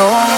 No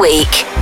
week.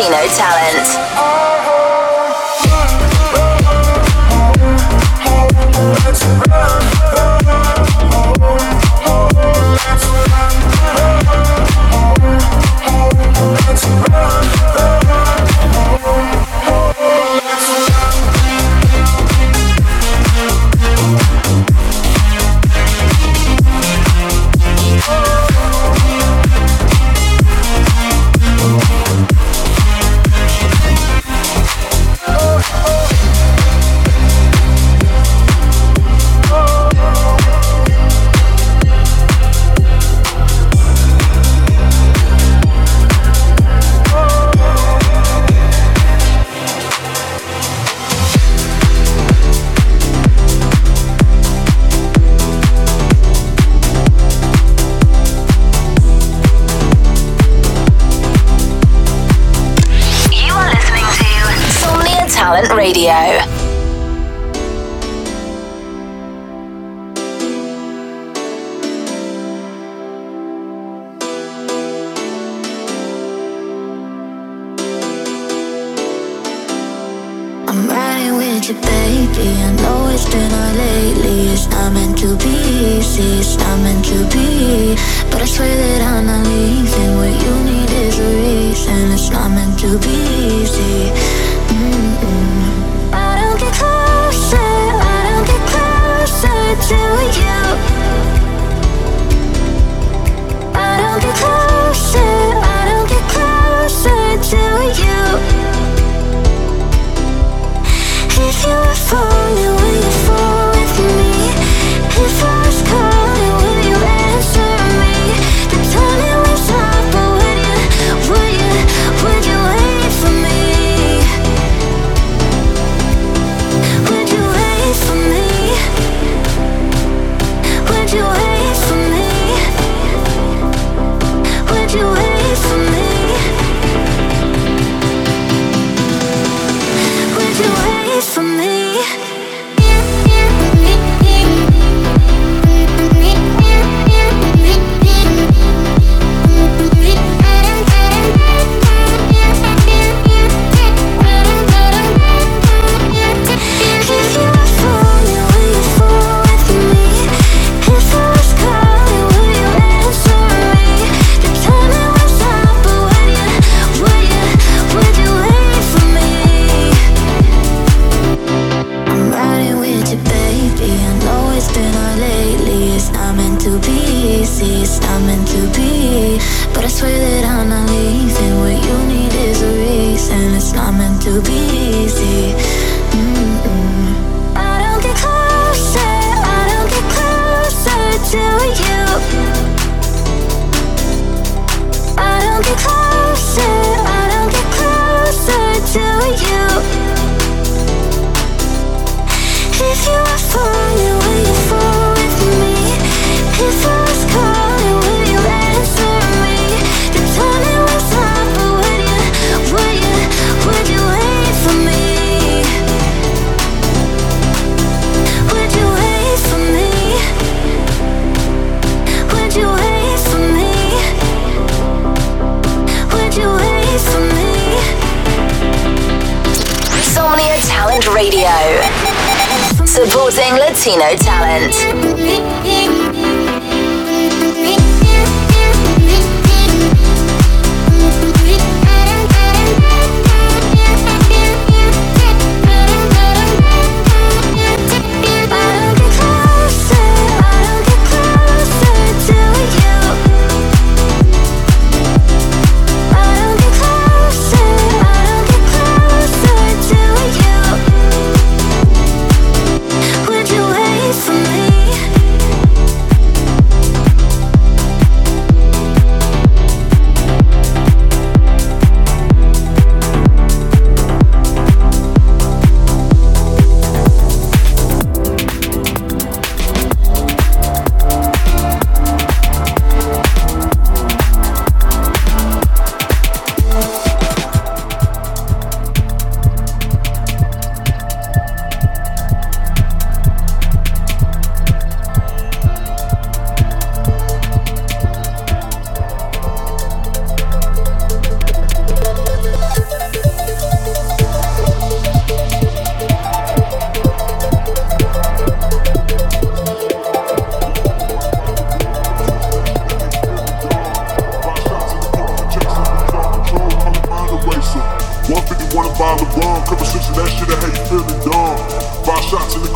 Latino talent. But I swear that I'm not leaving. What you need is a reason. It's not meant to be Latino talent.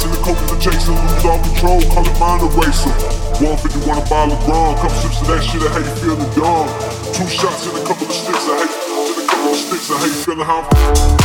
shots in the coke with the chaser. Lose all control, call it mind eraser. 151 a bottle of rum, couple sips of that shit, I hate you feeling dumb. Two shots in a couple of sticks, I hate you feeling sticks, I hate feeling how I'm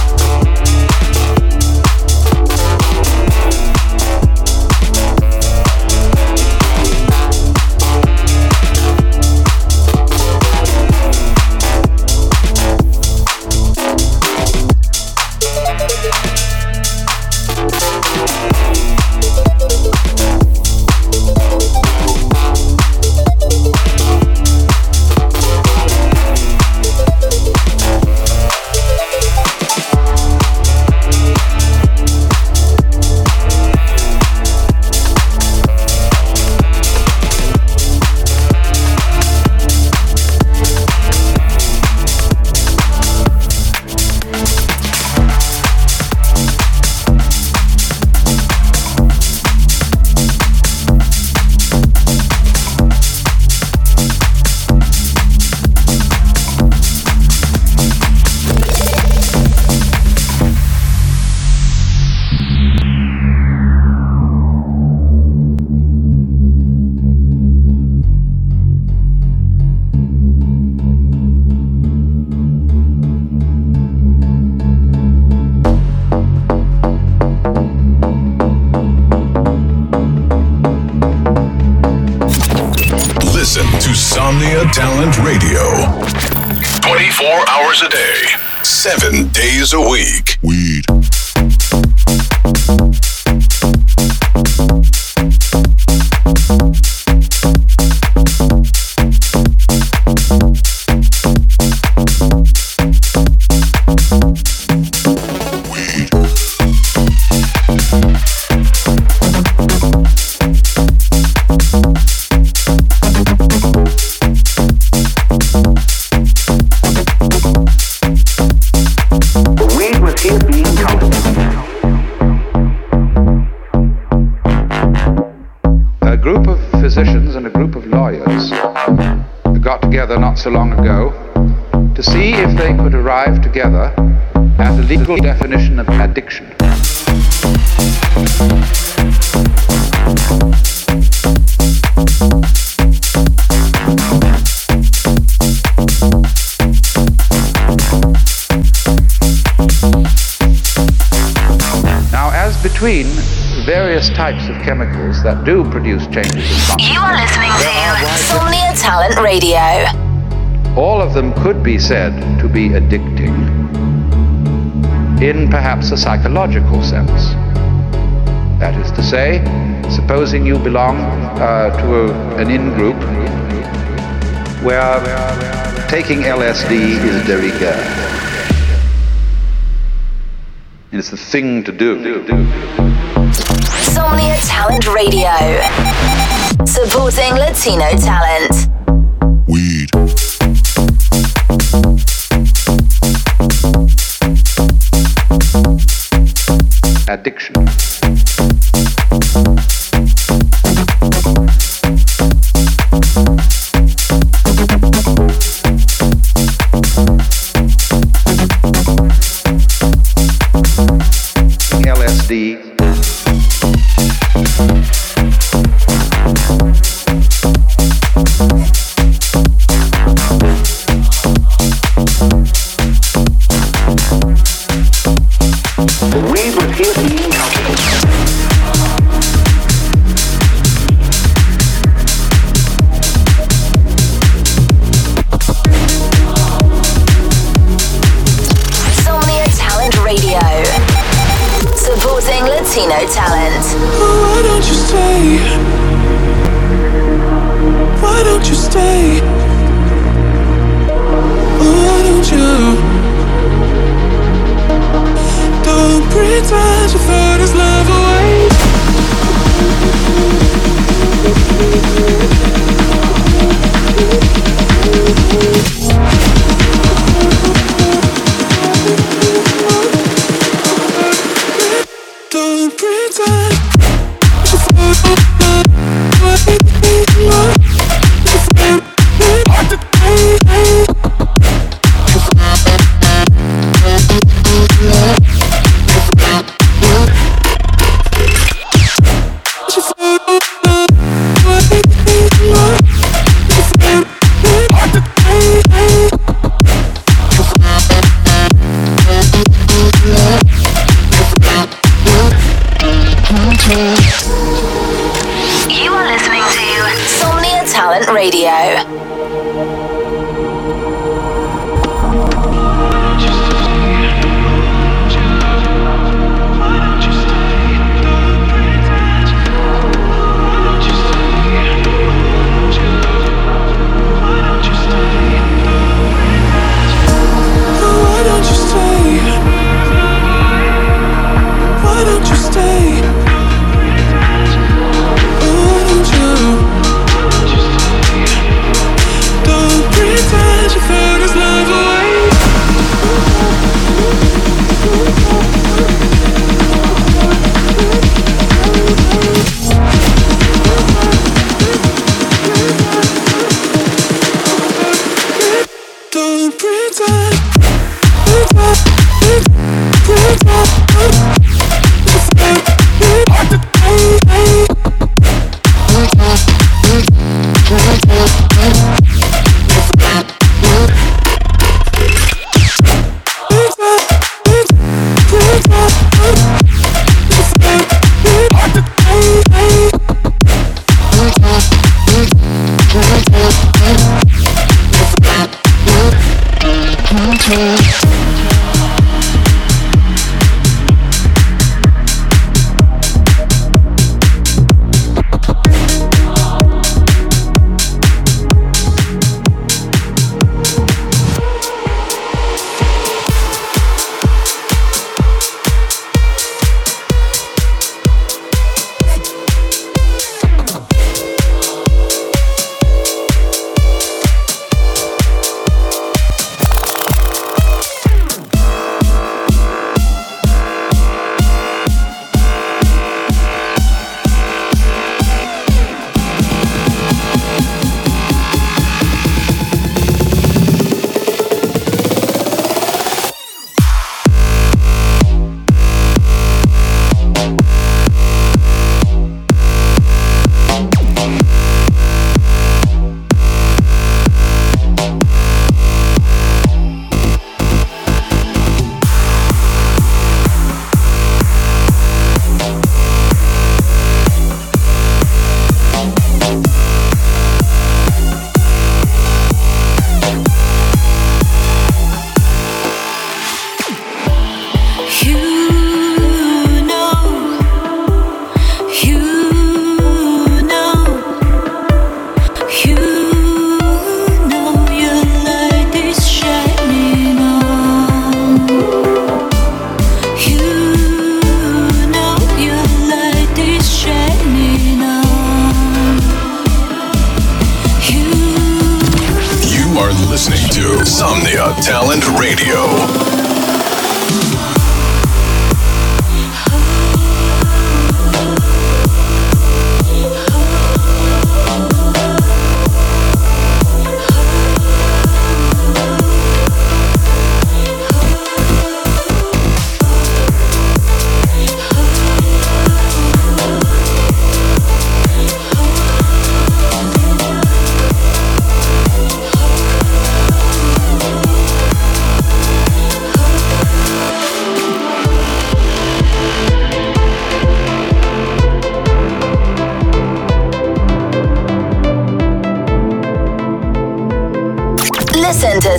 a week. Weed. Together not so long ago to see if they could arrive together at a legal definition of addiction. Now, as between various types of chemicals that do produce changes in function, You are listening to Somnia Talent Radio. all of them could be said to be addicting in perhaps a psychological sense. That is to say, supposing you belong uh, to a, an in group where taking LSD is de rigueur. And it's the thing to do. Somnia Talent Radio. Supporting Latino talent. Weed. Addiction.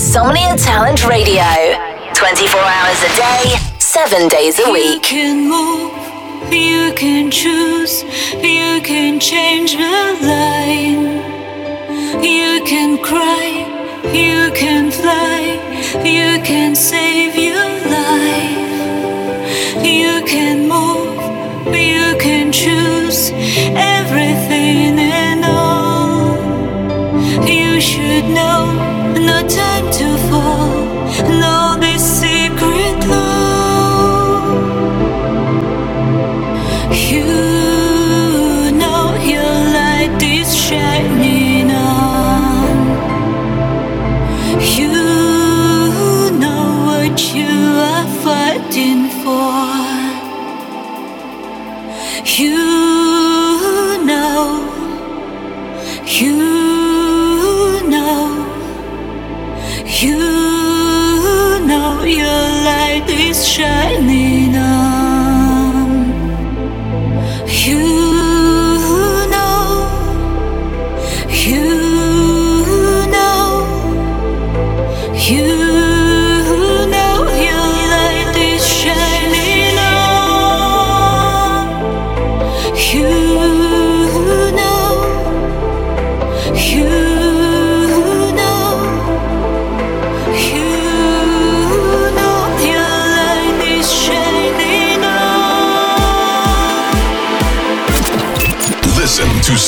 Somnia Talent Radio. 24 hours a day, 7 days a week. You can move, you can choose, you can change the line. You can cry, you can fly, you can save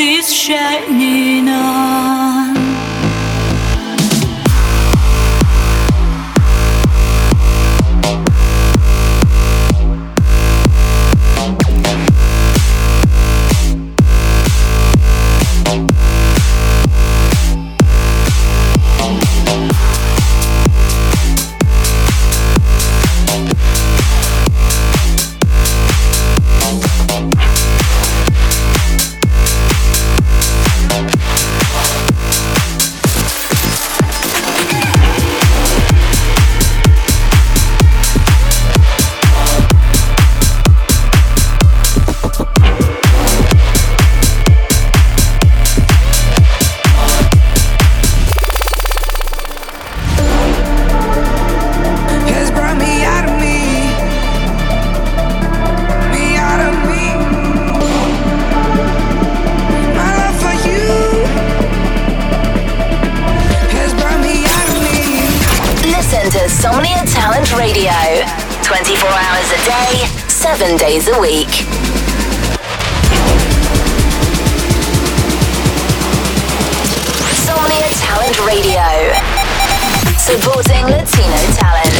ты с Шанином. seven days a week. Somnia Talent Radio, supporting Latino talent.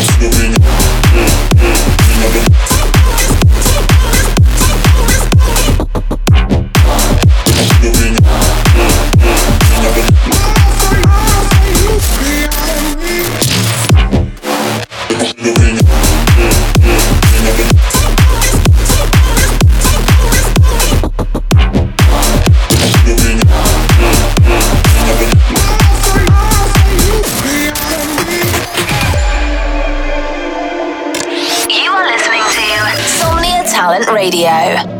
Radio.